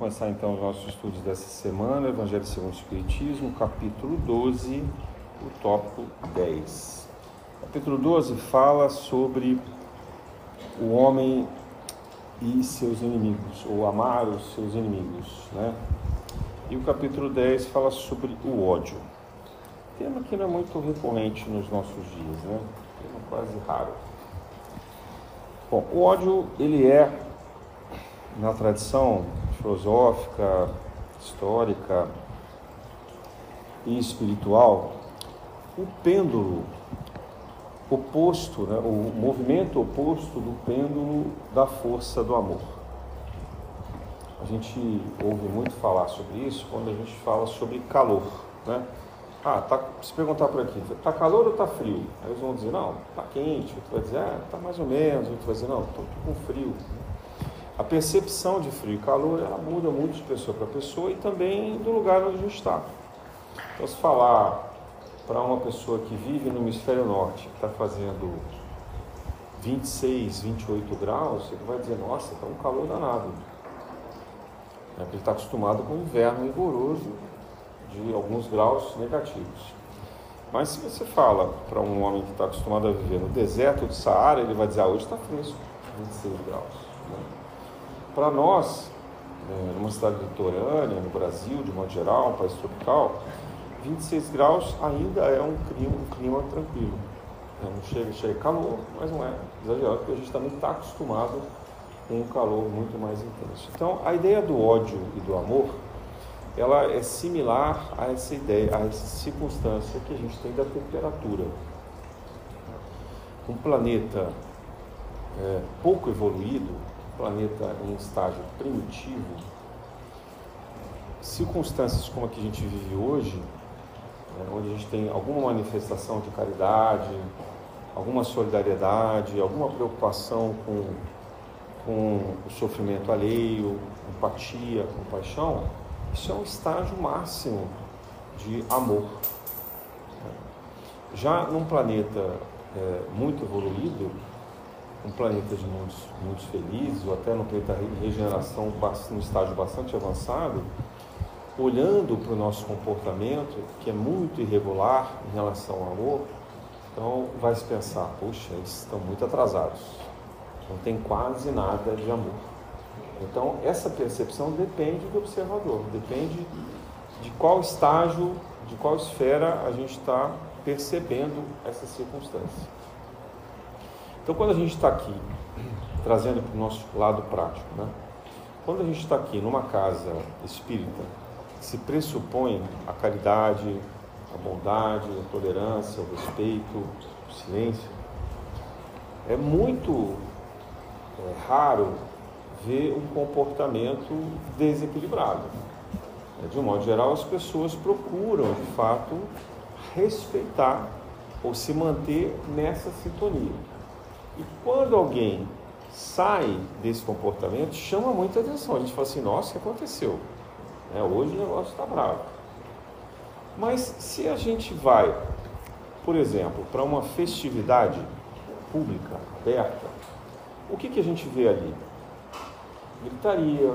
começar então os nossos estudos dessa semana, Evangelho segundo o Espiritismo, capítulo 12, o tópico 10. capítulo 12 fala sobre o homem e seus inimigos, ou amar os seus inimigos, né? E o capítulo 10 fala sobre o ódio. Tema que não é muito recorrente nos nossos dias, né? Tema quase raro. Bom, o ódio, ele é, na tradição filosófica, histórica e espiritual, o pêndulo oposto, né, o movimento oposto do pêndulo da força do amor. A gente ouve muito falar sobre isso quando a gente fala sobre calor, né? Ah, tá, se perguntar por aqui, tá calor ou tá frio? Aí eles vão dizer, não, tá quente. Outro vai dizer, ah, tá mais ou menos. Outro vai dizer, não, tô, tô com frio. A percepção de frio e calor, ela muda muito de pessoa para pessoa e também do lugar onde a gente está. Então, se falar para uma pessoa que vive no hemisfério norte, que está fazendo 26, 28 graus, ele vai dizer, nossa, está um calor danado. É, ele está acostumado com o inverno rigoroso de alguns graus negativos. Mas se você fala para um homem que está acostumado a viver no deserto do Saara, ele vai dizer, ah, hoje está fresco, 26 graus. Né? Para nós, é, numa cidade litorânea, no Brasil, de modo geral, um país tropical, 26 graus ainda é um clima, um clima tranquilo. É, não chega, chega calor, mas não é exagerado, porque a gente também está acostumado com um calor muito mais intenso. Então, a ideia do ódio e do amor, ela é similar a essa ideia, a essa circunstância que a gente tem da temperatura. Um planeta é, pouco evoluído, planeta em estágio primitivo, circunstâncias como a que a gente vive hoje, né, onde a gente tem alguma manifestação de caridade, alguma solidariedade, alguma preocupação com com o sofrimento alheio, empatia, compaixão, isso é um estágio máximo de amor. Já num planeta é, muito evoluído, um planeta de muitos, muitos felizes, ou até num planeta regeneração num estágio bastante avançado, olhando para o nosso comportamento, que é muito irregular em relação ao amor, então vai se pensar, puxa, eles estão muito atrasados não tem quase nada de amor. Então, essa percepção depende do observador, depende de qual estágio, de qual esfera a gente está percebendo essa circunstância. Então, quando a gente está aqui, trazendo para o nosso lado prático, né? quando a gente está aqui numa casa espírita, se pressupõe a caridade, a bondade, a tolerância, o respeito, o silêncio, é muito é raro ver um comportamento desequilibrado. É, de um modo geral, as pessoas procuram, de fato, respeitar ou se manter nessa sintonia. E quando alguém sai desse comportamento, chama muita atenção. A gente fala assim: nossa, o que aconteceu? É, hoje o negócio está bravo. Mas se a gente vai, por exemplo, para uma festividade pública, aberta, o que, que a gente vê ali? Gritaria,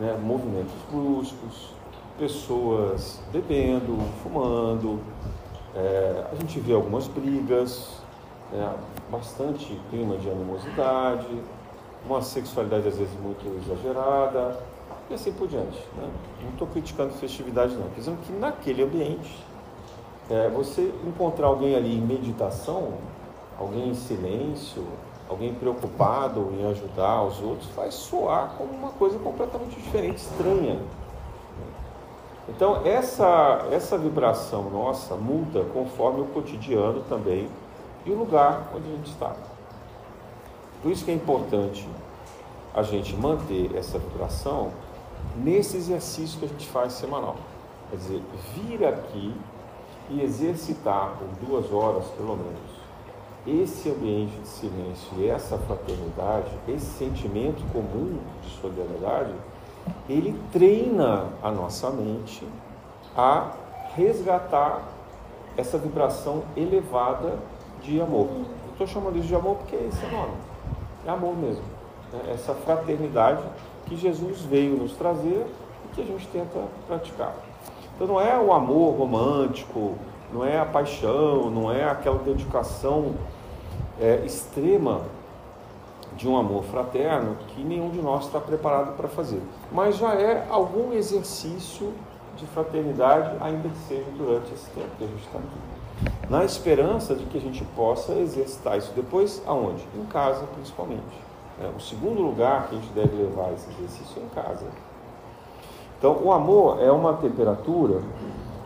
né, movimentos bruscos, pessoas bebendo, fumando, é, a gente vê algumas brigas, né, bastante clima de animosidade, uma sexualidade às vezes muito exagerada e assim por diante. Né? Não estou criticando festividade não, dizendo que naquele ambiente é, você encontrar alguém ali em meditação, alguém em silêncio, alguém preocupado em ajudar os outros, vai soar como uma coisa completamente diferente, estranha. Então, essa, essa vibração nossa muda conforme o cotidiano também e o lugar onde a gente está. Por isso que é importante a gente manter essa vibração nesse exercício que a gente faz semanal. Quer dizer, vir aqui e exercitar por duas horas, pelo menos, esse ambiente de silêncio e essa fraternidade, esse sentimento comum de solidariedade, ele treina a nossa mente a resgatar essa vibração elevada de amor. Estou chamando isso de amor porque esse é o nome. É amor mesmo. Né? Essa fraternidade que Jesus veio nos trazer e que a gente tenta praticar. Então não é o amor romântico, não é a paixão, não é aquela dedicação é, extrema de um amor fraterno que nenhum de nós está preparado para fazer. Mas já é algum exercício de fraternidade, ainda que seja durante esse tempo que a gente está aqui. Na esperança de que a gente possa exercitar isso depois, aonde? Em casa, principalmente. É, o segundo lugar que a gente deve levar esse exercício é em casa. Então, o amor é uma temperatura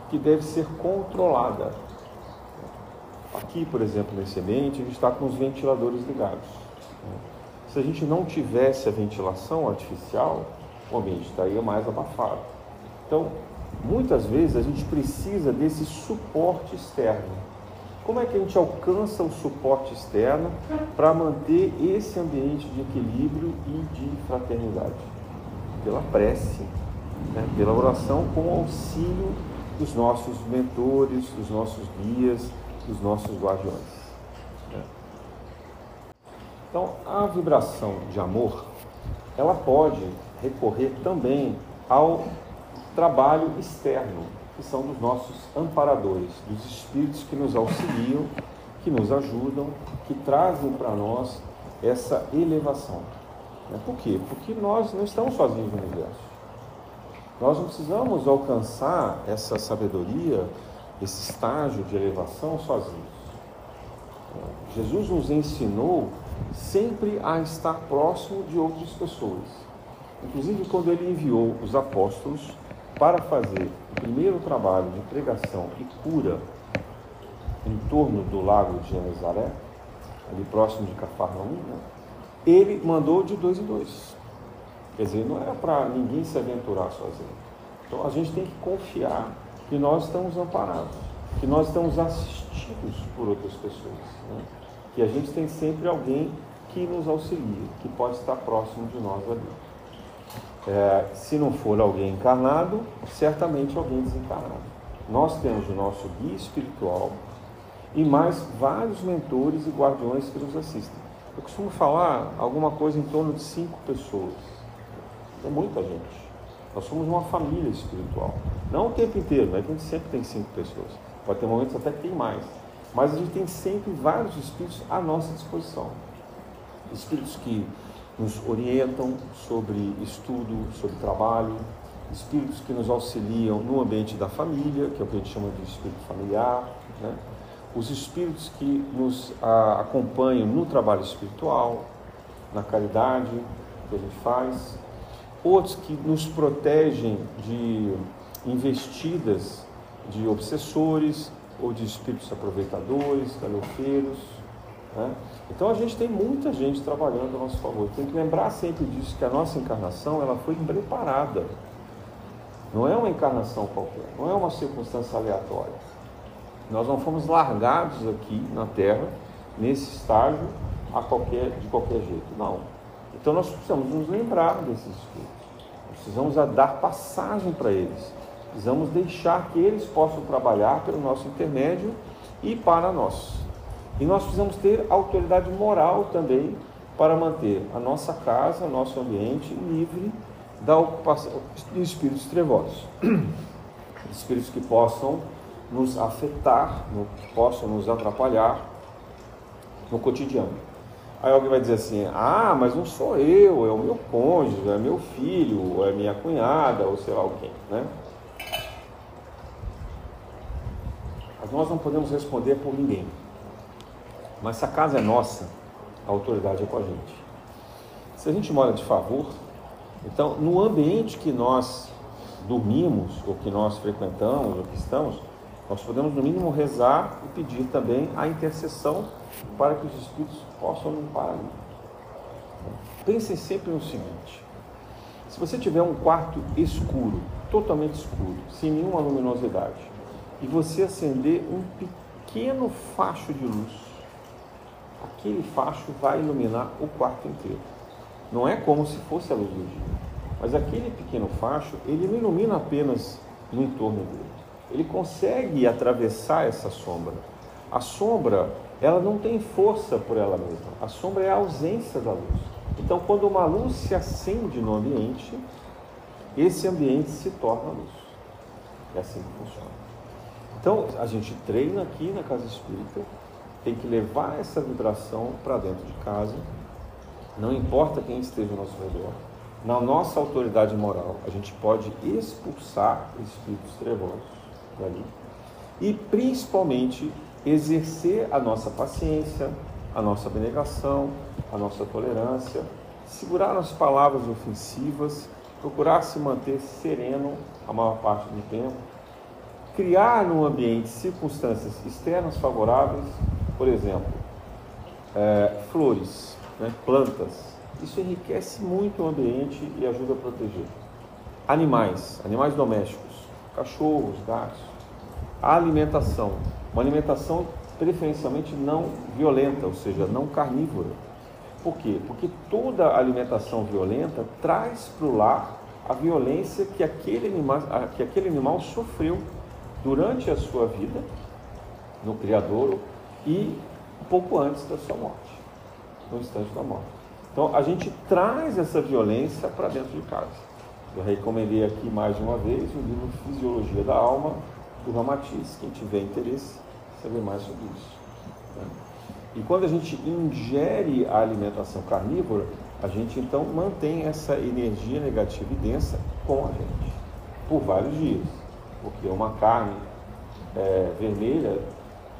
que deve ser controlada. Aqui, por exemplo, nesse ambiente, a gente está com os ventiladores ligados. Se a gente não tivesse a ventilação artificial, o ambiente estaria mais abafado. Então, muitas vezes a gente precisa desse suporte externo. Como é que a gente alcança o suporte externo para manter esse ambiente de equilíbrio e de fraternidade? Pela prece, né? pela oração com o auxílio dos nossos mentores, dos nossos guias, dos nossos guardiões. Né? Então, a vibração de amor, ela pode recorrer também ao trabalho externo, que são dos nossos amparadores, dos espíritos que nos auxiliam, que nos ajudam, que trazem para nós essa elevação. Né? Por quê? Porque nós não estamos sozinhos no universo. Nós não precisamos alcançar essa sabedoria, esse estágio de elevação sozinhos. Jesus nos ensinou sempre a estar próximo de outras pessoas. Inclusive, quando ele enviou os apóstolos para fazer o primeiro trabalho de pregação e cura em torno do lago de Genezaré, ali próximo de Cafarnaum, né? ele mandou de dois em dois. Quer dizer, não era para ninguém se aventurar sozinho. Então a gente tem que confiar que nós estamos amparados, que nós estamos assistidos por outras pessoas. Né? Que a gente tem sempre alguém que nos auxilia, que pode estar próximo de nós ali. É, se não for alguém encarnado, certamente alguém desencarnado. Nós temos o nosso guia espiritual e mais vários mentores e guardiões que nos assistem. Eu costumo falar alguma coisa em torno de cinco pessoas. É muita gente. Nós somos uma família espiritual. Não o tempo inteiro, né? a gente sempre tem cinco pessoas. Pode ter momentos até que tem mais. Mas a gente tem sempre vários espíritos à nossa disposição. Espíritos que nos orientam sobre estudo, sobre trabalho, espíritos que nos auxiliam no ambiente da família, que é o que a gente chama de espírito familiar, né? os espíritos que nos a, acompanham no trabalho espiritual, na caridade que a gente faz, outros que nos protegem de investidas de obsessores ou de espíritos aproveitadores, galhofeiros. Né? Então a gente tem muita gente trabalhando a nosso favor. Tem que lembrar sempre disso, que a nossa encarnação ela foi preparada. Não é uma encarnação qualquer, não é uma circunstância aleatória. Nós não fomos largados aqui na Terra, nesse estágio, a qualquer, de qualquer jeito. Não. Então nós precisamos nos lembrar desses espíritos. Precisamos dar passagem para eles. Precisamos deixar que eles possam trabalhar pelo nosso intermédio e para nós. E nós precisamos ter autoridade moral também para manter a nossa casa, nosso ambiente livre da ocupação de espíritos trevosos. Espíritos que possam nos afetar, que possam nos atrapalhar no cotidiano. Aí alguém vai dizer assim: ah, mas não sou eu, é o meu cônjuge, é meu filho, é minha cunhada, ou sei lá quê, né? Mas nós não podemos responder por ninguém. Mas se a casa é nossa, a autoridade é com a gente. Se a gente mora de favor, então no ambiente que nós dormimos, ou que nós frequentamos, ou que estamos, nós podemos no mínimo rezar e pedir também a intercessão para que os espíritos possam limpar ali. Pensem sempre no seguinte: se você tiver um quarto escuro, totalmente escuro, sem nenhuma luminosidade, e você acender um pequeno facho de luz, aquele facho vai iluminar o quarto inteiro. Não é como se fosse a luz do dia, mas aquele pequeno facho, ele não ilumina apenas no entorno dele. Ele consegue atravessar essa sombra. A sombra ela não tem força por ela mesma. A sombra é a ausência da luz. Então, quando uma luz se acende no ambiente, esse ambiente se torna luz. É assim que funciona. Então, a gente treina aqui na casa espírita, tem que levar essa vibração para dentro de casa, não importa quem esteja ao nosso redor. Na nossa autoridade moral, a gente pode expulsar espíritos trevosos dali e, principalmente, exercer a nossa paciência, a nossa abnegação, a nossa tolerância, segurar as palavras ofensivas, procurar se manter sereno a maior parte do tempo, criar no ambiente circunstâncias externas favoráveis, por exemplo, é, flores, né, plantas. Isso enriquece muito o ambiente e ajuda a proteger. Animais, animais domésticos, cachorros, gatos. A alimentação, uma alimentação preferencialmente não violenta, ou seja, não carnívora. Por quê? Porque toda alimentação violenta traz para o lar a violência que aquele, animal, que aquele animal sofreu durante a sua vida no Criador e pouco antes da sua morte, no instante da morte. Então a gente traz essa violência para dentro de casa. Eu recomendei aqui mais de uma vez o livro Fisiologia da Alma, do Ramatiz. Quem tiver interesse, saber mais sobre isso. Né? E quando a gente ingere a alimentação carnívora, a gente então mantém essa energia negativa e densa com a gente por vários dias, porque uma carne é, vermelha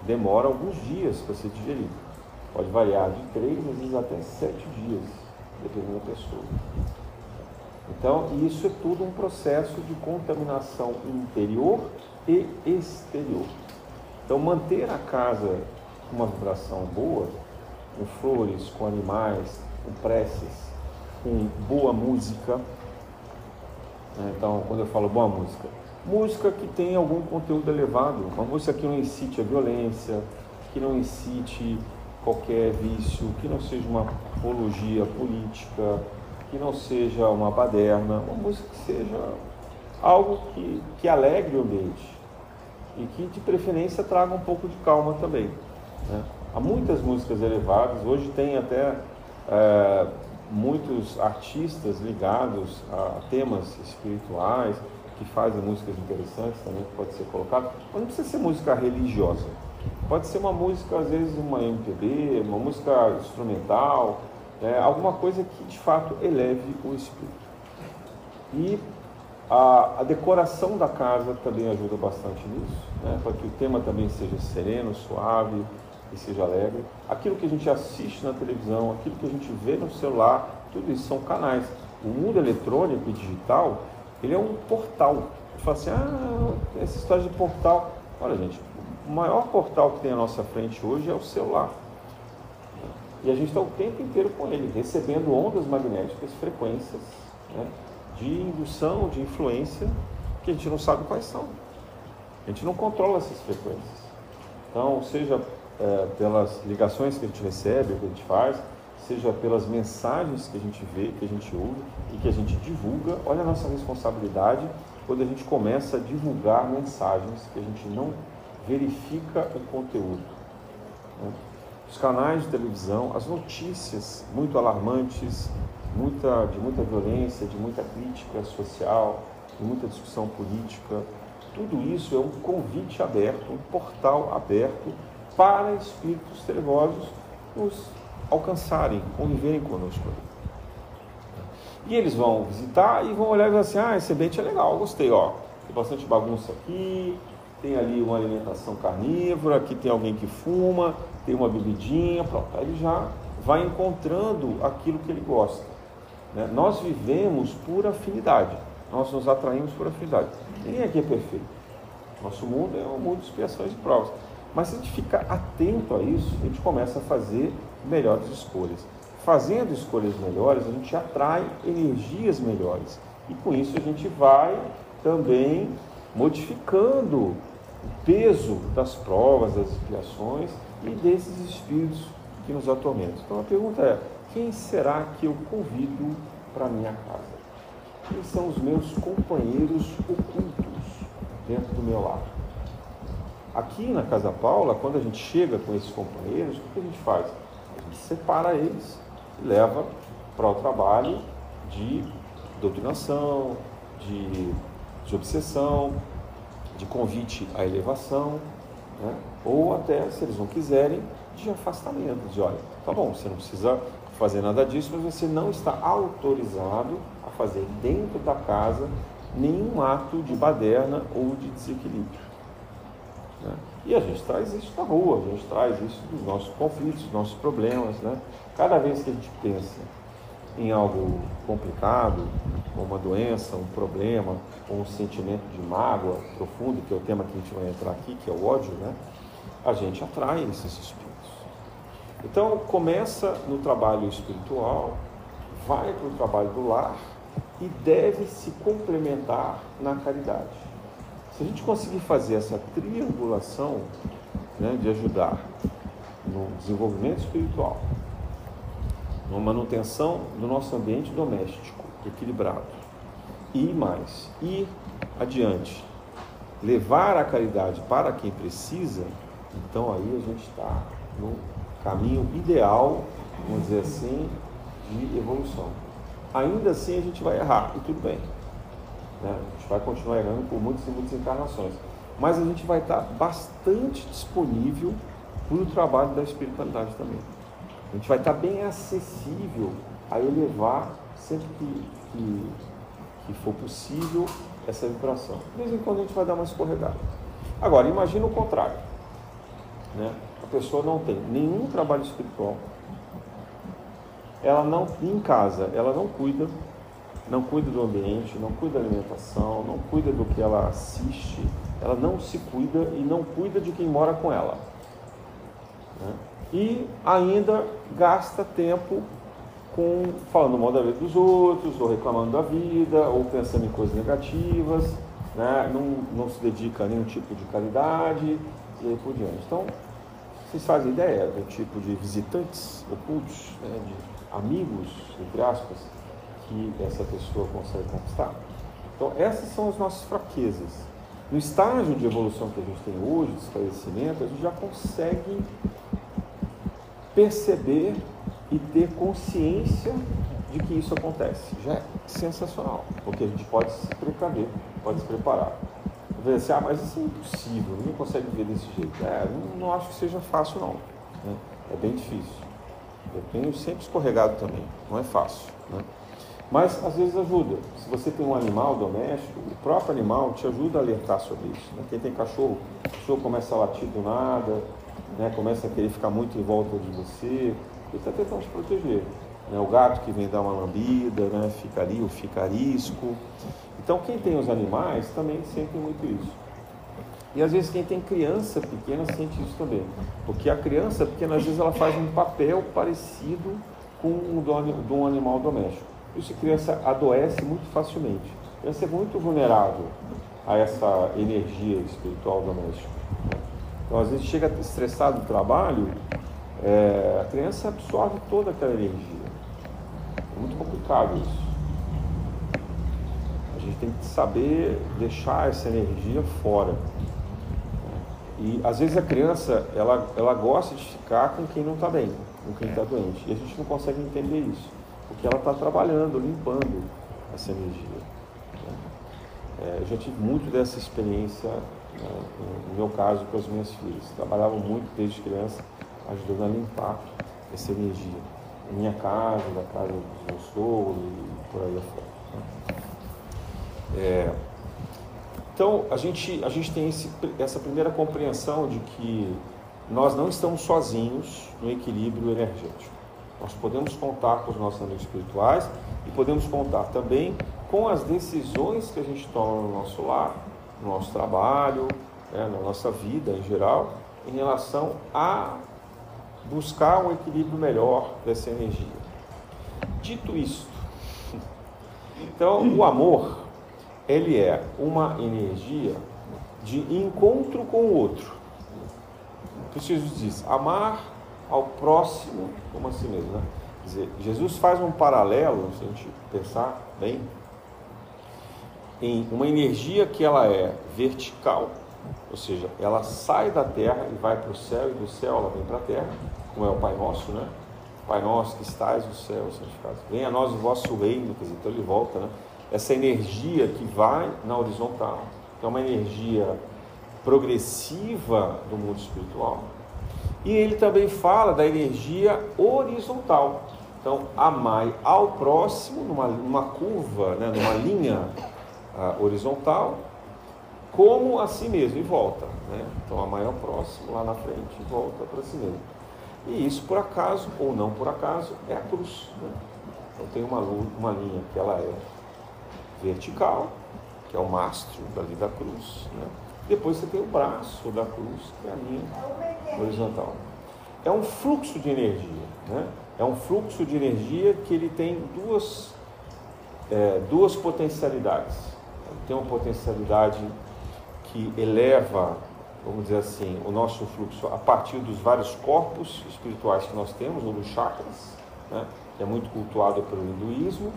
demora alguns dias para ser digerida. Pode variar de três, às vezes até sete dias, dependendo da pessoa. Então, isso é tudo um processo de contaminação interior e exterior. Então, manter a casa com uma vibração boa, com flores, com animais, com preces, com boa música. Né? Então, quando eu falo boa música, música que tem algum conteúdo elevado, uma música que não incite a violência, que não incite qualquer vício, que não seja uma apologia política, que não seja uma baderna, uma música que seja algo que, que alegre o ambiente e que de preferência traga um pouco de calma também. Né? Há muitas músicas elevadas, hoje tem até é, muitos artistas ligados a temas espirituais que fazem músicas interessantes também que pode ser colocado, mas não precisa ser música religiosa. Pode ser uma música, às vezes, uma MPB, uma música instrumental, né? alguma coisa que de fato eleve o espírito. E a, a, decoração da casa também ajuda bastante nisso, né? para que o tema também seja sereno, suave e seja alegre. Aquilo que a gente assiste na televisão, aquilo que a gente vê no celular, tudo isso são canais. O mundo eletrônico e digital, ele é um portal. Você fala assim, ah, essa história de portal. Olha, gente, o maior portal que tem à nossa frente hoje é o celular. E a gente está o tempo inteiro com ele, recebendo ondas magnéticas, frequências, né? de indução, de influência, que a gente não sabe quais são. A gente não controla essas frequências. Então, seja é, pelas ligações que a gente recebe, que a gente faz, seja pelas mensagens que a gente vê, que a gente ouve e que a gente divulga, olha a nossa responsabilidade quando a gente começa a divulgar mensagens que a gente não verifica o conteúdo. Né? Os canais de televisão, as notícias muito alarmantes, muita, de muita violência, de muita crítica social, de muita discussão política. Tudo isso é um convite aberto, um portal aberto para espíritos trevosos nos alcançarem, conviverem conosco. E eles vão visitar e vão olhar e vão assim, ah, esse ambiente é legal, gostei, ó. Tem bastante bagunça aqui, tem ali uma alimentação carnívora, aqui tem alguém que fuma, tem uma bebidinha, pronto. Aí ele já vai encontrando aquilo que ele gosta. Né? Nós vivemos por afinidade, nós nos atraímos por afinidade. Ninguém aqui é perfeito. Nosso mundo é um mundo de expiações e provas. Mas se a gente ficar atento a isso, a gente começa a fazer melhores escolhas. Fazendo escolhas melhores, a gente atrai energias melhores. E com isso a gente vai também modificando o peso das provas, das expiações e desses espíritos que nos atormentam. Então a pergunta é: quem será que eu convido para minha casa? Quem são os meus companheiros ocultos dentro do meu lar? Aqui na Casa Paula, quando a gente chega com esses companheiros, o que a gente faz? Gente separa eles e leva para o trabalho de doutrinação, de, de obsessão, de convite à elevação, né? ou até, se eles não quiserem, de afastamento, de olha, tá bom, você não precisa fazer nada disso, mas você não está autorizado a fazer dentro da casa nenhum ato de baderna ou de desequilíbrio. Né? E a gente traz isso da rua, a gente traz isso dos nossos conflitos, dos nossos problemas. Né? Cada vez que a gente pensa em algo complicado, uma doença, um problema, ou um sentimento de mágoa profundo, que é o tema que a gente vai entrar aqui, que é o ódio, né? a gente atrai esses espíritos. Então, começa no trabalho espiritual, vai para o trabalho do lar e deve se complementar na caridade. Se a gente conseguir fazer essa triangulação né, de ajudar no desenvolvimento espiritual, na manutenção do nosso ambiente doméstico equilibrado e mais, ir adiante, levar a caridade para quem precisa, então aí a gente está no caminho ideal, vamos dizer assim, de evolução. Ainda assim a gente vai errar, e tudo bem. Né? A gente vai continuar errando por muitas e muitas encarnações. Mas a gente vai estar bastante disponível para o trabalho da espiritualidade também. A gente vai estar bem acessível a elevar sempre que, que, que for possível essa vibração. De vez em quando a gente vai dar uma escorregada. Agora, imagina o contrário. Né? A pessoa não tem nenhum trabalho espiritual. Ela não, em casa, ela não cuida não cuida do ambiente, não cuida da alimentação, não cuida do que ela assiste, ela não se cuida e não cuida de quem mora com ela. Né? E ainda gasta tempo com falando mal da vida dos outros, ou reclamando da vida, ou pensando em coisas negativas, né? não, não se dedica a nenhum tipo de caridade e aí por diante. Então, vocês fazem ideia do tipo de visitantes ocultos, né? de amigos, entre aspas, que essa pessoa consegue conquistar. Então, essas são as nossas fraquezas. No estágio de evolução que a gente tem hoje, de esclarecimento, a gente já consegue perceber e ter consciência de que isso acontece. Já é sensacional, porque a gente pode se precaver, pode se preparar. Ver assim, ah, mas isso é impossível, ninguém consegue viver desse jeito. É, não, não acho que seja fácil não. Né? É bem difícil. Eu tenho sempre escorregado também, não é fácil. Né? Mas às vezes ajuda. Se você tem um animal doméstico, o próprio animal te ajuda a alertar sobre isso. Né? Quem tem cachorro, o cachorro começa a latir do nada, né? começa a querer ficar muito em volta de você, ele está tentando te proteger. Né? O gato que vem dar uma lambida, né? fica ali, o fica. Então quem tem os animais também sente muito isso. E às vezes quem tem criança pequena sente isso também. Porque a criança pequena, às vezes, ela faz um papel parecido com o de um animal doméstico. Isso a criança adoece muito facilmente. A criança é muito vulnerável a essa energia espiritual doméstica. Então, às vezes, chega estressado do trabalho, é, a criança absorve toda aquela energia. É muito complicado isso. A gente tem que saber deixar essa energia fora. E às vezes a criança ela, ela gosta de ficar com quem não está bem, com quem está doente. E a gente não consegue entender isso porque ela está trabalhando, limpando essa energia. Né? É, eu já tive muito dessa experiência, né, no meu caso, com as minhas filhas. Trabalhava muito desde criança, ajudando a limpar essa energia. Minha casa, na casa dos meus sogros e por aí afora. Né? É, então, a gente, a gente tem esse, essa primeira compreensão de que nós não estamos sozinhos no equilíbrio energético. Nós podemos contar com os nossos amigos espirituais e podemos contar também com as decisões que a gente toma no nosso lar, no nosso trabalho, né, na nossa vida em geral, em relação a buscar um equilíbrio melhor dessa energia. Dito isto, então o amor ele é uma energia de encontro com o outro. Preciso dizer, amar ao próximo como a si mesmo. Né? Quer dizer, Jesus faz um paralelo, se a gente pensar bem, em uma energia que ela é vertical, ou seja, ela sai da terra e vai para o céu, e do céu ela vem para a terra, como é o Pai Nosso, né? Pai nosso que estás no céu, santificado. Venha a nós o vosso reino, quer dizer, então ele volta, né? Essa energia que vai na horizontal, que é uma energia progressiva do mundo espiritual. E ele também fala da energia horizontal. Então, amai ao próximo, numa, numa curva, né, numa linha uh, horizontal, como a si mesmo, e volta. Né? Então, amai ao próximo lá na frente e volta para si mesmo. E isso, por acaso, ou não por acaso, é a cruz. Né? Então, tem uma, uma linha que ela é vertical, que é o mastro dali da cruz. Né? Depois você tem o braço da cruz, que é a linha horizontal. É um fluxo de energia. Né? É um fluxo de energia que ele tem duas, é, duas potencialidades. Ele tem uma potencialidade que eleva, vamos dizer assim, o nosso fluxo a partir dos vários corpos espirituais que nós temos, ou dos chakras, né? que é muito cultuado pelo hinduísmo,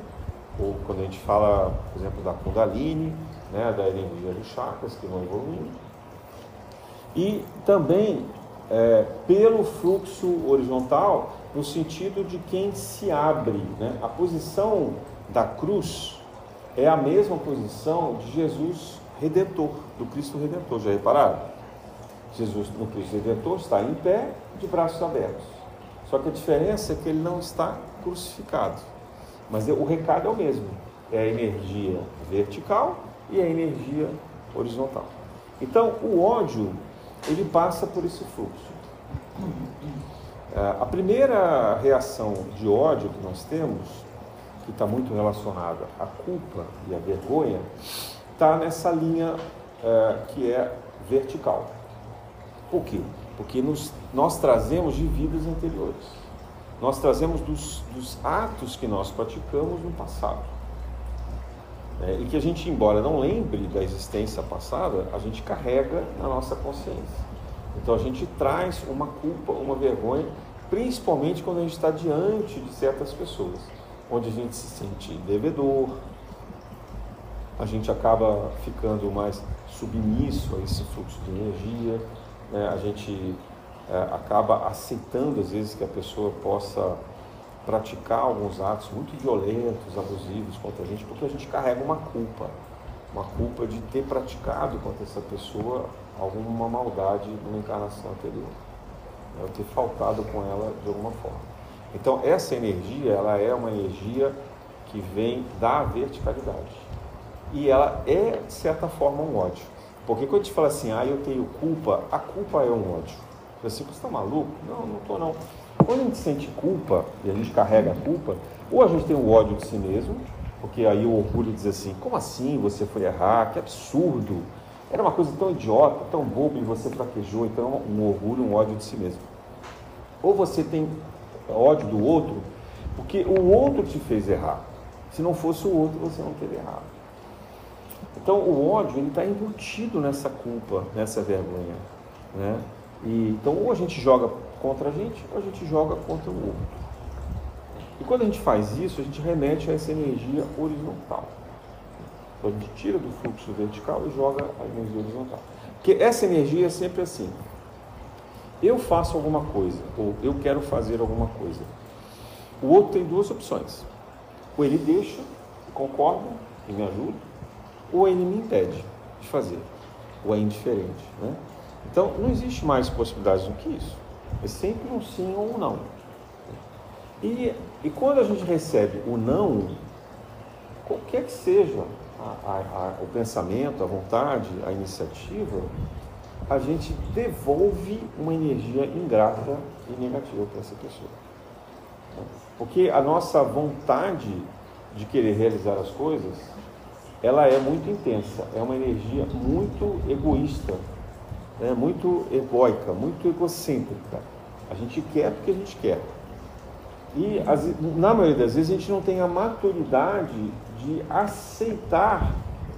ou quando a gente fala, por exemplo, da Kundalini, né, da energia dos chakras que vão evoluindo. E também é, pelo fluxo horizontal, no sentido de quem se abre. Né? A posição da cruz é a mesma posição de Jesus Redentor, do Cristo Redentor. Já repararam? Jesus no Cristo Redentor está em pé, de braços abertos. Só que a diferença é que ele não está crucificado. Mas o recado é o mesmo: é a energia vertical e a energia horizontal. Então, o ódio, ele passa por esse fluxo. É, a primeira reação de ódio que nós temos, que está muito relacionada à culpa e à vergonha, está nessa linha é, que é vertical. Por quê? Porque nos, nós trazemos de vidas anteriores. Nós trazemos dos, dos atos que nós praticamos no passado. É, e que a gente, embora não lembre da existência passada, a gente carrega na nossa consciência. Então a gente traz uma culpa, uma vergonha, principalmente quando a gente está diante de certas pessoas, onde a gente se sente devedor, a gente acaba ficando mais submisso a esse fluxo de energia, né? a gente é, acaba aceitando às vezes que a pessoa possa praticar alguns atos muito violentos, abusivos contra a gente, porque a gente carrega uma culpa, uma culpa de ter praticado contra essa pessoa alguma maldade numa encarnação anterior, né? ter faltado com ela de alguma forma. Então essa energia, ela é uma energia que vem da verticalidade e ela é de certa forma um ódio, porque quando a gente fala assim, ah, eu tenho culpa, a culpa é um ódio. Você está maluco? Não, não estou não. Quando a gente sente culpa e a gente carrega a culpa, ou a gente tem o ódio de si mesmo, porque aí o orgulho diz assim: como assim você foi errar? Que absurdo! Era uma coisa tão idiota, tão boba e você fraquejou. Então, um orgulho, um ódio de si mesmo. Ou você tem ódio do outro, porque o outro te fez errar. Se não fosse o outro, você não teria errado. Então, o ódio está embutido nessa culpa, nessa vergonha, né? E, então, ou a gente joga contra a gente, ou a gente joga contra o outro. E quando a gente faz isso, a gente remete a essa energia horizontal. Então, a gente tira do fluxo vertical e joga a energia horizontal. Porque essa energia é sempre assim. Eu faço alguma coisa, ou eu quero fazer alguma coisa. O outro tem duas opções. Ou ele deixa, concorda e me ajuda, ou ele me impede de fazer, ou é indiferente. Né? Então, não existe mais possibilidades do que isso. É sempre um sim ou um não. E, e quando a gente recebe o não, qualquer que seja a, a, a, o pensamento, a vontade, a iniciativa, a gente devolve uma energia ingrata e negativa para essa pessoa. Porque a nossa vontade de querer realizar as coisas, ela é muito intensa, é uma energia muito egoísta, é muito egóica, muito egocêntrica. A gente quer porque a gente quer. E na maioria das vezes a gente não tem a maturidade de aceitar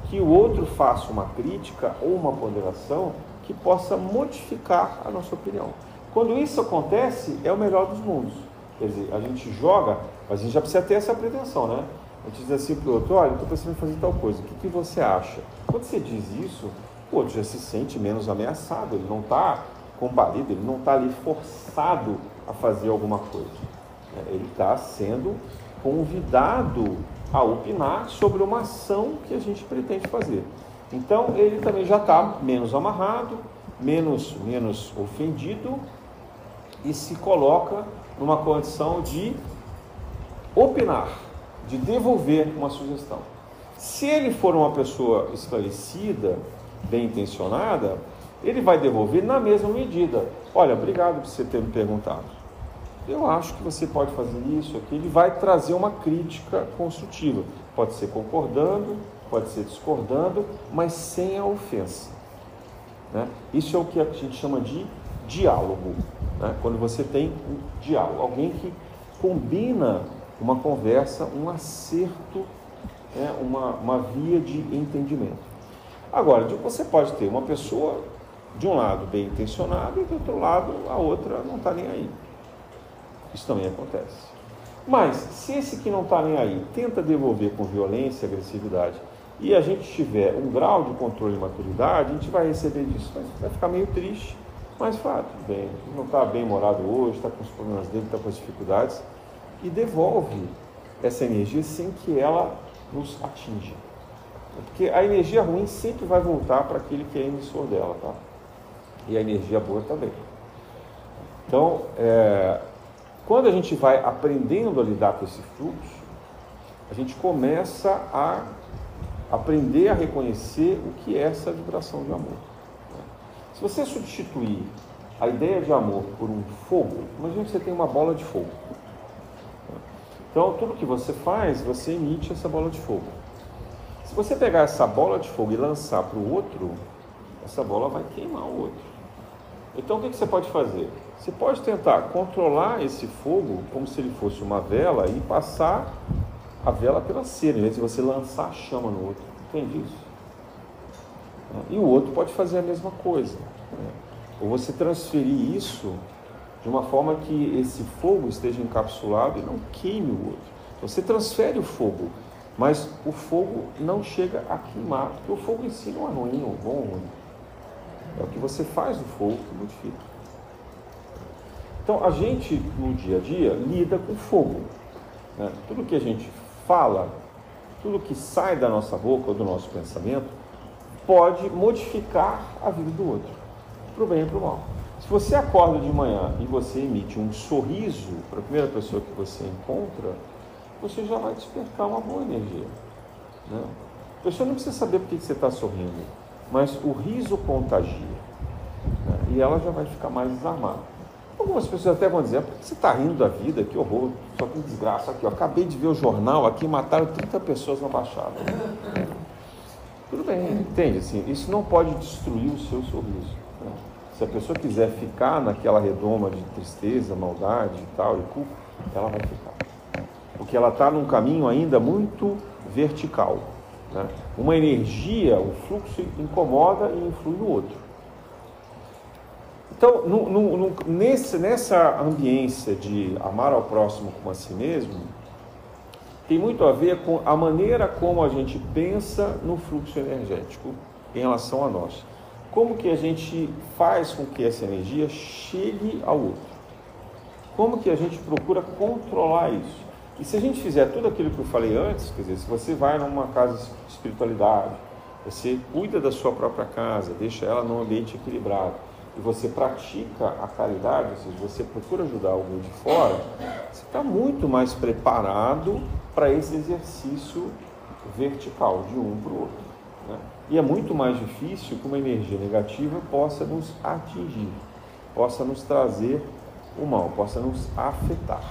que o outro faça uma crítica ou uma ponderação que possa modificar a nossa opinião. Quando isso acontece, é o melhor dos mundos. Quer dizer, a gente joga, mas a gente já precisa ter essa pretensão, né? A gente diz assim para o outro, olha, estou pensando em fazer tal coisa, o que, que você acha? Quando você diz isso, o outro já se sente menos ameaçado, ele não está combalido, ele não está ali forçado a fazer alguma coisa. Ele está sendo convidado a opinar sobre uma ação que a gente pretende fazer. Então ele também já está menos amarrado, menos, menos ofendido e se coloca numa condição de opinar, de devolver uma sugestão. Se ele for uma pessoa esclarecida, bem intencionada, ele vai devolver na mesma medida. Olha, obrigado por você ter me perguntado. Eu acho que você pode fazer isso aqui. Ele vai trazer uma crítica construtiva. Pode ser concordando, pode ser discordando, mas sem a ofensa. Né? Isso é o que a gente chama de diálogo. Né? Quando você tem um diálogo, alguém que combina uma conversa, um acerto, né? uma, uma via de entendimento. Agora, você pode ter uma pessoa de um lado bem intencionada e do outro lado a outra não está nem aí. Isso também acontece. Mas se esse que não está nem aí tenta devolver com violência, agressividade, e a gente tiver um grau de controle e maturidade, a gente vai receber disso, vai, vai ficar meio triste, mas fato, bem, não está bem morado hoje, está com os problemas dele, está com as dificuldades, e devolve essa energia sem que ela nos atinja. Porque a energia ruim sempre vai voltar para aquele que é emissor dela, tá? E a energia boa também. Então, é, quando a gente vai aprendendo a lidar com esse fluxo, a gente começa a aprender a reconhecer o que é essa vibração de amor. Se você substituir a ideia de amor por um fogo, imagine que você tem uma bola de fogo. Então, tudo que você faz, você emite essa bola de fogo. Você pegar essa bola de fogo e lançar para o outro, essa bola vai queimar o outro. Então, o que você pode fazer? Você pode tentar controlar esse fogo como se ele fosse uma vela e passar a vela pela cera, em vez de você lançar a chama no outro. Entende isso? E o outro pode fazer a mesma coisa. Né? Ou você transferir isso de uma forma que esse fogo esteja encapsulado e não queime o outro. Você transfere o fogo, mas o fogo não chega a queimar, porque o fogo em si não é ruim ou bom ou ruim. É o que você faz do fogo que modifica. Então a gente no dia a dia lida com fogo. Né? Tudo que a gente fala, tudo que sai da nossa boca ou do nosso pensamento, pode modificar a vida do outro, para o bem e para o mal. Se você acorda de manhã e você emite um sorriso para a primeira pessoa que você encontra, você já vai despertar uma boa energia. Né? Pessoa não precisa saber por que você está sorrindo, mas o riso contagia. Né? E ela já vai ficar mais desarmada. Algumas pessoas até vão dizer, por que você está rindo da vida? Que horror, só tem desgraça aqui. Acabei de ver o jornal aqui, mataram 30 pessoas na Baixada. Tudo bem, entende? Assim, isso não pode destruir o seu sorriso. Né? Se a pessoa quiser ficar naquela redoma de tristeza, maldade e tal, e culpa, ela vai ficar. Porque ela está num caminho ainda muito vertical. Né? Uma energia, o fluxo incomoda e influi no outro. Então, no, no, no, nesse, nessa ambiência de amar ao próximo como a si mesmo, tem muito a ver com a maneira como a gente pensa no fluxo energético em relação a nós. Como que a gente faz com que essa energia chegue ao outro? Como que a gente procura controlar isso? E se a gente fizer tudo aquilo que eu falei antes, quer dizer, se você vai numa casa de espiritualidade, você cuida da sua própria casa, deixa ela num ambiente equilibrado, e você pratica a caridade, ou seja, você procura ajudar alguém de fora, você está muito mais preparado para esse exercício vertical, de um para o outro. Né? E é muito mais difícil que uma energia negativa possa nos atingir, possa nos trazer o mal, possa nos afetar.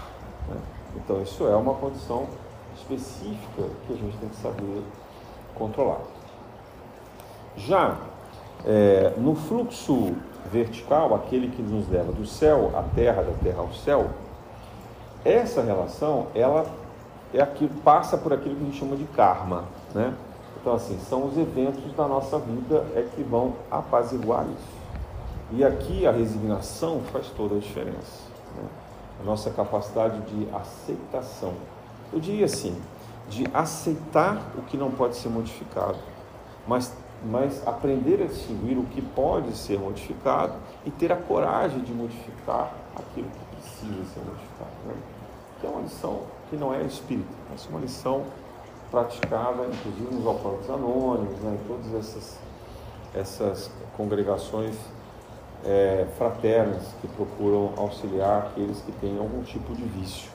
Né? Então, isso é uma condição específica que a gente tem que saber controlar. Já é, no fluxo vertical, aquele que nos leva do céu à terra, da terra ao céu, essa relação ela é aquilo, passa por aquilo que a gente chama de karma, né? Então assim, são os eventos da nossa vida é que vão apaziguar isso. E aqui a resignação faz toda a diferença a nossa capacidade de aceitação. Eu diria assim, de aceitar o que não pode ser modificado, mas, mas aprender a distinguir o que pode ser modificado e ter a coragem de modificar aquilo que precisa ser modificado. Né? que é uma lição que não é espírita, mas uma lição praticada, inclusive nos alcoólicos anônimos, né, em todas essas, essas congregações é, fraternas que procuram auxiliar aqueles que têm algum tipo de vício,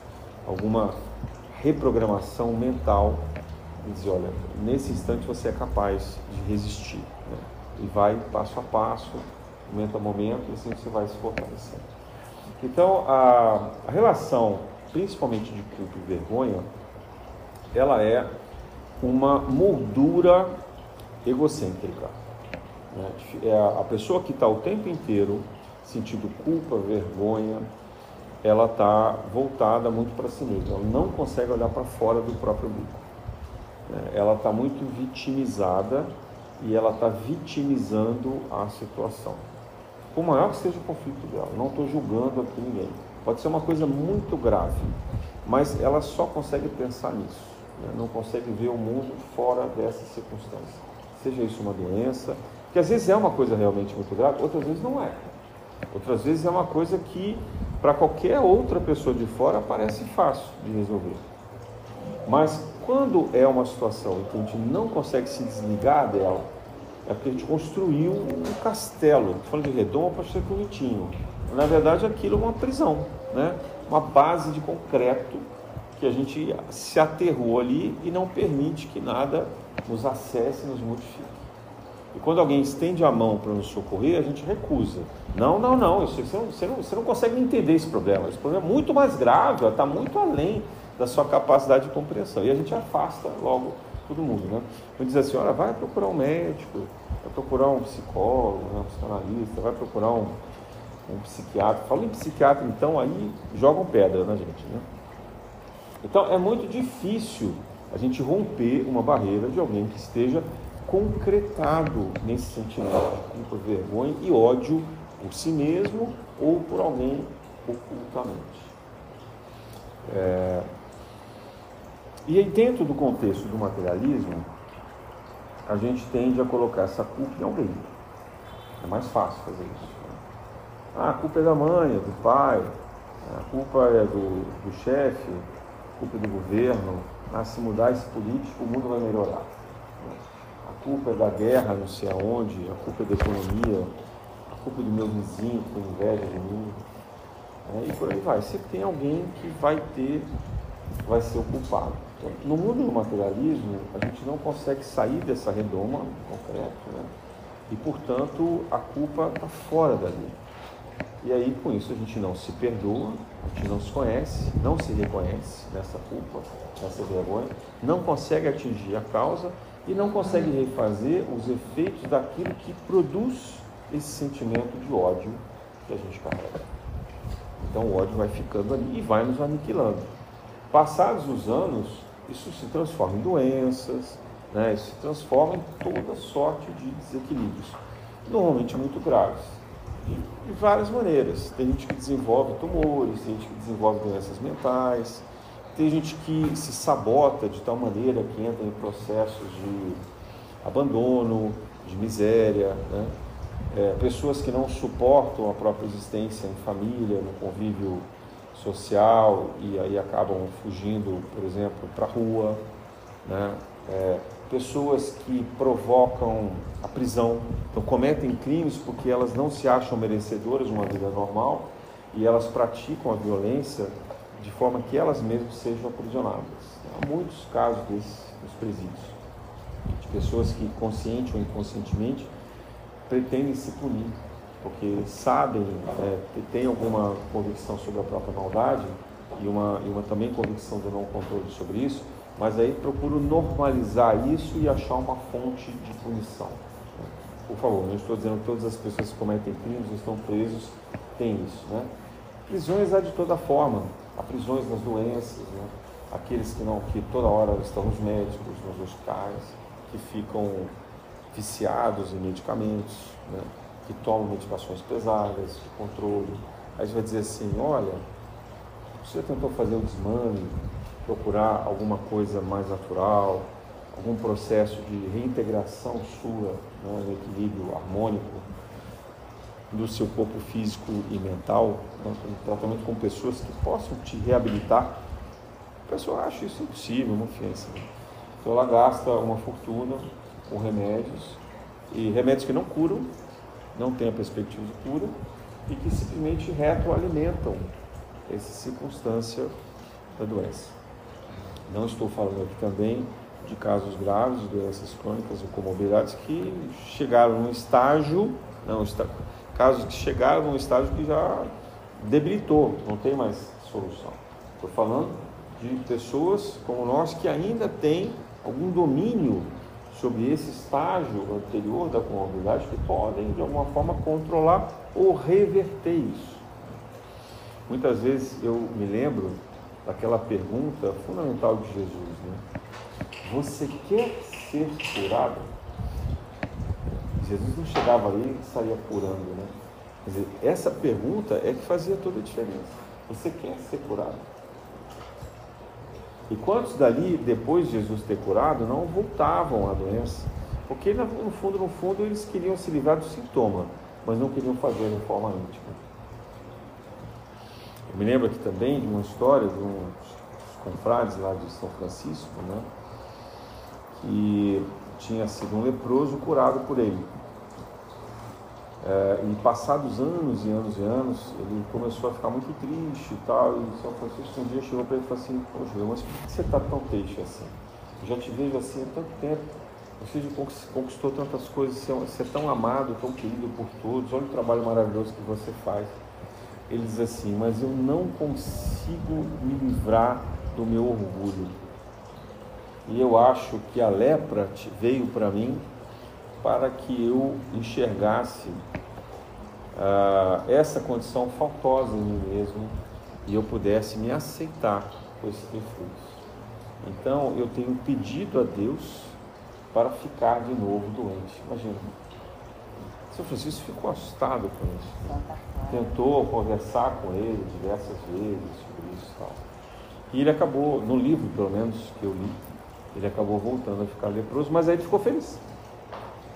alguma reprogramação mental e dizer, olha, nesse instante você é capaz de resistir. Né? E vai passo a passo, momento a momento, e assim você vai se fortalecendo. Então, a, a relação, principalmente de culpa e vergonha, ela é uma moldura egocêntrica. Né? É a pessoa que está o tempo inteiro sentindo culpa, vergonha, ela está voltada muito para si mesma, ela não consegue olhar para fora do próprio bico. É, ela está muito vitimizada e ela está vitimizando a situação. Por maior que seja o conflito dela, não estou julgando aqui ninguém. Pode ser uma coisa muito grave, mas ela só consegue pensar nisso, né? não consegue ver o mundo fora dessa circunstância. Seja isso uma doença, que às vezes é uma coisa realmente muito grave, outras vezes não é. Outras vezes é uma coisa que para qualquer outra pessoa de fora parece fácil de resolver. Mas quando é uma situação em que a gente não consegue se desligar dela, é porque a gente construiu um castelo. Falando de redondo para ser bonitinho. Na verdade, aquilo é uma prisão, né? uma base de concreto que a gente se aterrou ali e não permite que nada nos acesse, nos modifique. E quando alguém estende a mão para nos socorrer, a gente recusa. Não, não, não, você não, você não, você não consegue entender esse problema. Esse problema é muito mais grave, está muito além da sua capacidade de compreensão. E a gente afasta logo todo mundo, né? Então diz assim, olha, vai procurar um médico, vai procurar um psicólogo, né, um psicanalista, vai procurar um, um psiquiatra. Fala em psiquiatra, então, aí jogam pedra na gente, né? Então é muito difícil a gente romper uma barreira de alguém que esteja concretado nesse sentimento de culpa, vergonha e ódio por si mesmo ou por alguém ocultamente. É, e aí, dentro do contexto do materialismo, a gente tende a colocar essa culpa em alguém. É mais fácil fazer isso. Né? Ah, a culpa é da mãe, é do pai, a culpa é do, do chefe, a culpa é do governo. Ah, se mudar esse político, o mundo vai melhorar. Culpa é da guerra, não sei aonde, a culpa é da economia, a culpa é do meu vizinho que tem inveja de mim. É, e por aí vai. Sempre tem alguém que vai ter, vai ser o culpado. No mundo do materialismo, a gente não consegue sair dessa redoma concreta, né? e portanto a culpa está fora dali. E aí com isso a gente não se perdoa, a gente não se conhece, não se reconhece nessa culpa, nessa vergonha, não consegue atingir a causa e não consegue refazer os efeitos daquilo que produz esse sentimento de ódio que a gente carrega. Então o ódio vai ficando ali e vai nos aniquilando. Passados os anos, isso se transforma em doenças, né? isso se transforma em toda sorte de desequilíbrios, normalmente muito graves, de, de várias maneiras. Tem gente que desenvolve tumores, tem gente que desenvolve doenças mentais, tem gente que se sabota de tal maneira que entra em processos de abandono, de miséria, né? é, pessoas que não suportam a própria existência em família, no convívio social e aí acabam fugindo, por exemplo, para a rua, né? É, pessoas que provocam a prisão, então cometem crimes porque elas não se acham merecedoras de uma vida normal e elas praticam a violência de forma que elas mesmas sejam aprisionadas. Há muitos casos desses nos presídios, de pessoas que consciente ou inconscientemente pretendem se punir porque sabem, é, têm alguma convicção sobre a própria maldade e uma, e uma também convicção do não controle sobre isso, mas aí procuro normalizar isso e achar uma fonte de punição. Por favor, não estou dizendo que todas as pessoas que cometem crimes estão presos têm isso. Né? Prisões há de toda forma, há prisões das doenças, né? aqueles que não que toda hora estão nos médicos, nos hospitais, que ficam viciados em medicamentos, né? que tomam medicações pesadas, de controle. Aí você vai dizer assim, olha, você tentou fazer o desmame, procurar alguma coisa mais natural, algum processo de reintegração sua, né, no equilíbrio harmônico do seu corpo físico e mental, né, um tratamento com pessoas que possam te reabilitar A pessoa acha isso impossível, uma ofensa. Então ela gasta uma fortuna com remédios, e remédios que não curam, não têm a perspectiva de cura, e que simplesmente retroalimentam essa circunstância da doença. Não estou falando aqui também de casos graves, de doenças crônicas ou comorbidades que chegaram num estágio, não, está, casos que chegaram num estágio que já debilitou, não tem mais solução. Estou falando de pessoas como nós que ainda têm algum domínio sobre esse estágio anterior da comorbidade que podem de alguma forma controlar ou reverter isso. Muitas vezes eu me lembro daquela pergunta fundamental de Jesus, né? Você quer ser curado? Jesus não chegava ali e saía curando, né? Quer dizer, essa pergunta é que fazia toda a diferença. Você quer ser curado? E quantos dali, depois de Jesus ter curado, não voltavam à doença? Porque no fundo, no fundo, eles queriam se livrar do sintoma, mas não queriam fazer de forma íntima. Eu me lembro aqui também de uma história de uns confrades lá de São Francisco, né? Que tinha sido um leproso curado por ele. É, e passados anos e anos e anos, ele começou a ficar muito triste e tal. E São Francisco um dia chegou para ele e falou assim: Poxa, mas por que você está tão triste assim? Eu já te vejo assim há tanto tempo. Você conquistou tantas coisas, você é tão amado, tão querido por todos. Olha o trabalho maravilhoso que você faz. Ele diz assim: Mas eu não consigo me livrar do meu orgulho. E eu acho que a lepra veio para mim para que eu enxergasse uh, essa condição faltosa em mim mesmo e eu pudesse me aceitar com esse refluxo. Então eu tenho pedido a Deus para ficar de novo doente. Imagina. São Francisco ficou assustado com isso. Tentou conversar com ele diversas vezes sobre isso e tal. E ele acabou, no livro pelo menos que eu li, ele acabou voltando a ficar leproso, mas aí ele ficou feliz.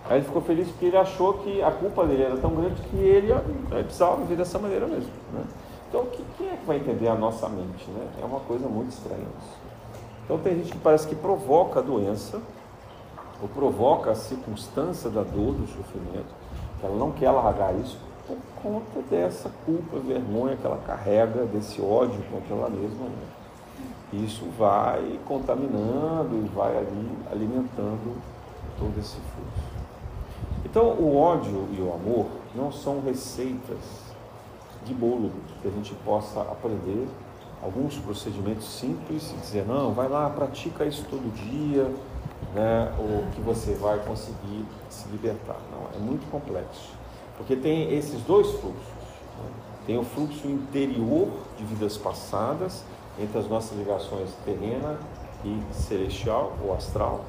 Aí ele ficou feliz porque ele achou que a culpa dele era tão grande que ele precisava viver dessa maneira mesmo. Né? Então, quem é que vai entender a nossa mente? Né? É uma coisa muito estranha isso. Então, tem gente que parece que provoca a doença, ou provoca a circunstância da dor, do sofrimento, que ela não quer largar isso por conta dessa culpa, vergonha que ela carrega, desse ódio contra ela mesma. Né? Isso vai contaminando e vai ali alimentando todo esse. Então, o ódio e o amor não são receitas de bolo que a gente possa aprender alguns procedimentos simples e dizer, não, vai lá, pratica isso todo dia, né, ou que você vai conseguir se libertar. Não, é muito complexo. Porque tem esses dois fluxos. Né? Tem o fluxo interior de vidas passadas, entre as nossas ligações terrena e celestial ou astral.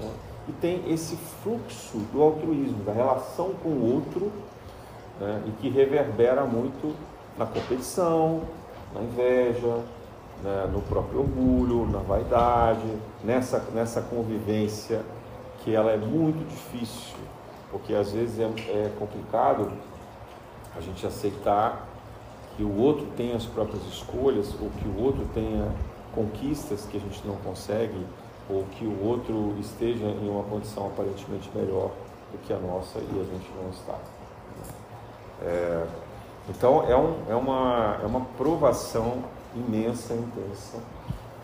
Né? E tem esse fluxo do altruísmo, da relação com o outro, né, e que reverbera muito na competição, na inveja, né, no próprio orgulho, na vaidade, nessa, nessa convivência que ela é muito difícil, porque às vezes é, é complicado a gente aceitar que o outro tenha as próprias escolhas ou que o outro tenha conquistas que a gente não consegue ou que o outro esteja em uma condição aparentemente melhor do que a nossa e a gente não está. É, então é, um, é, uma, é uma provação imensa, intensa,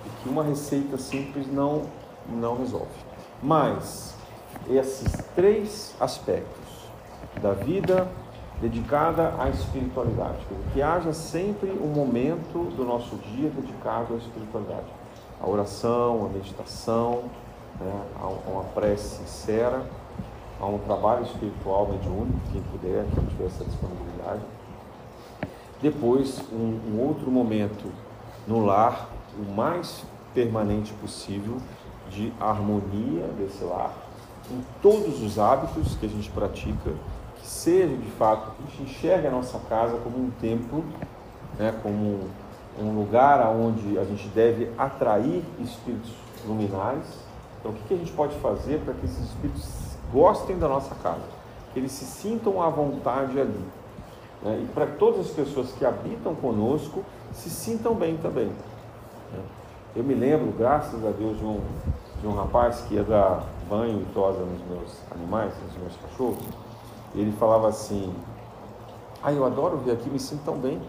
e que uma receita simples não, não resolve. Mas esses três aspectos da vida dedicada à espiritualidade, que haja sempre um momento do nosso dia dedicado à espiritualidade a oração, a meditação, né, a uma prece sincera, a um trabalho espiritual mediúnico, quem puder, quem tiver essa disponibilidade. Depois, um, um outro momento no lar, o mais permanente possível, de harmonia desse lar, em todos os hábitos que a gente pratica, que seja de fato, que a gente enxergue a nossa casa como um templo, né, como um lugar onde a gente deve atrair espíritos luminares. Então, o que, a gente pode fazer para que esses espíritos gostem da nossa casa? Que eles se sintam à vontade ali. Né? E para que todas as pessoas que habitam conosco se sintam bem também. Né? Eu me lembro, graças a Deus, de um, de um rapaz que ia dar banho e tosa nos meus animais, nos meus cachorros. Ele falava assim: Ah, eu adoro vir aqui, me sinto tão bem.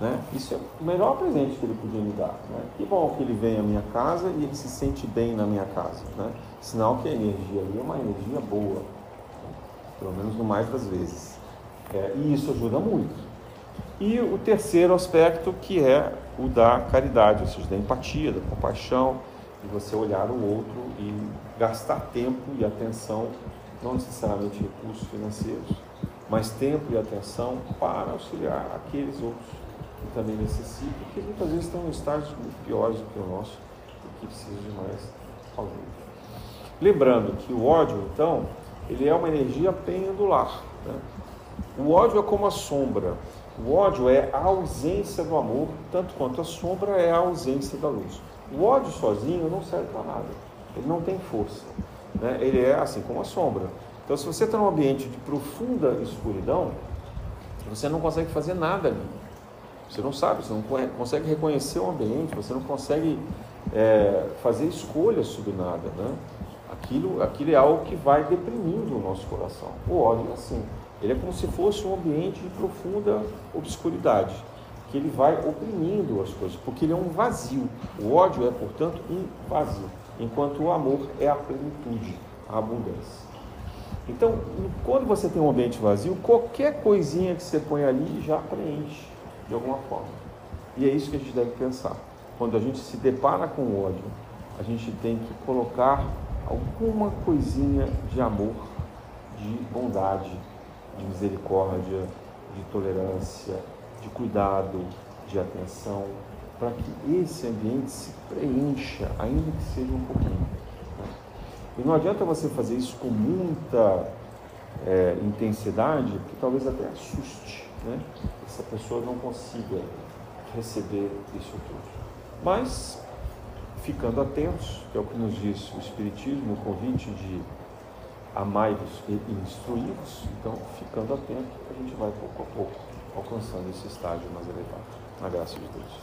Né? Isso é o melhor presente que ele podia me dar. Né? Que bom que ele vem à minha casa e ele se sente bem na minha casa. Né? Sinal que a energia ali é uma energia boa, né? pelo menos no mais das vezes. É, e isso ajuda muito. E o terceiro aspecto que é o da caridade, ou seja, da empatia, da compaixão, de você olhar o outro e gastar tempo e atenção, não necessariamente recursos financeiros, mas tempo e atenção para auxiliar aqueles outros que também necessitam, que muitas vezes estão em estágios muito piores do que o nosso e que precisam de mais ajuda. Lembrando que o ódio, então, ele é uma energia pendular. Né? O ódio é como a sombra. O ódio é a ausência do amor, tanto quanto a sombra é a ausência da luz. O ódio sozinho não serve para nada, ele não tem força. Né? Ele é assim como a sombra. Então, se você está num ambiente de profunda escuridão, você não consegue fazer nada ali. Você não sabe, você não consegue reconhecer o ambiente, você não consegue é, fazer escolhas sobre nada. Né? Aquilo, aquilo é algo que vai deprimindo o nosso coração. O ódio é assim. Ele é como se fosse um ambiente de profunda obscuridade, que ele vai oprimindo as coisas, porque ele é um vazio. O ódio é, portanto, um vazio, enquanto o amor é a plenitude, a abundância. Então, quando você tem um ambiente vazio, qualquer coisinha que você põe ali já preenche de alguma forma. E é isso que a gente deve pensar. Quando a gente se depara com ódio, a gente tem que colocar alguma coisinha de amor, de bondade, de misericórdia, de tolerância, de cuidado, de atenção, para que esse ambiente se preencha, ainda que seja um pouquinho. Né? E não adianta você fazer isso com muita é, intensidade, que talvez até assuste, né? essa pessoa não consiga receber isso tudo. Mas, ficando atentos, que é o que nos diz o Espiritismo, o convite de amai-vos e instruí-vos. Então, ficando atento, a gente vai pouco a pouco alcançando esse estágio mais elevado. Na graça de Deus.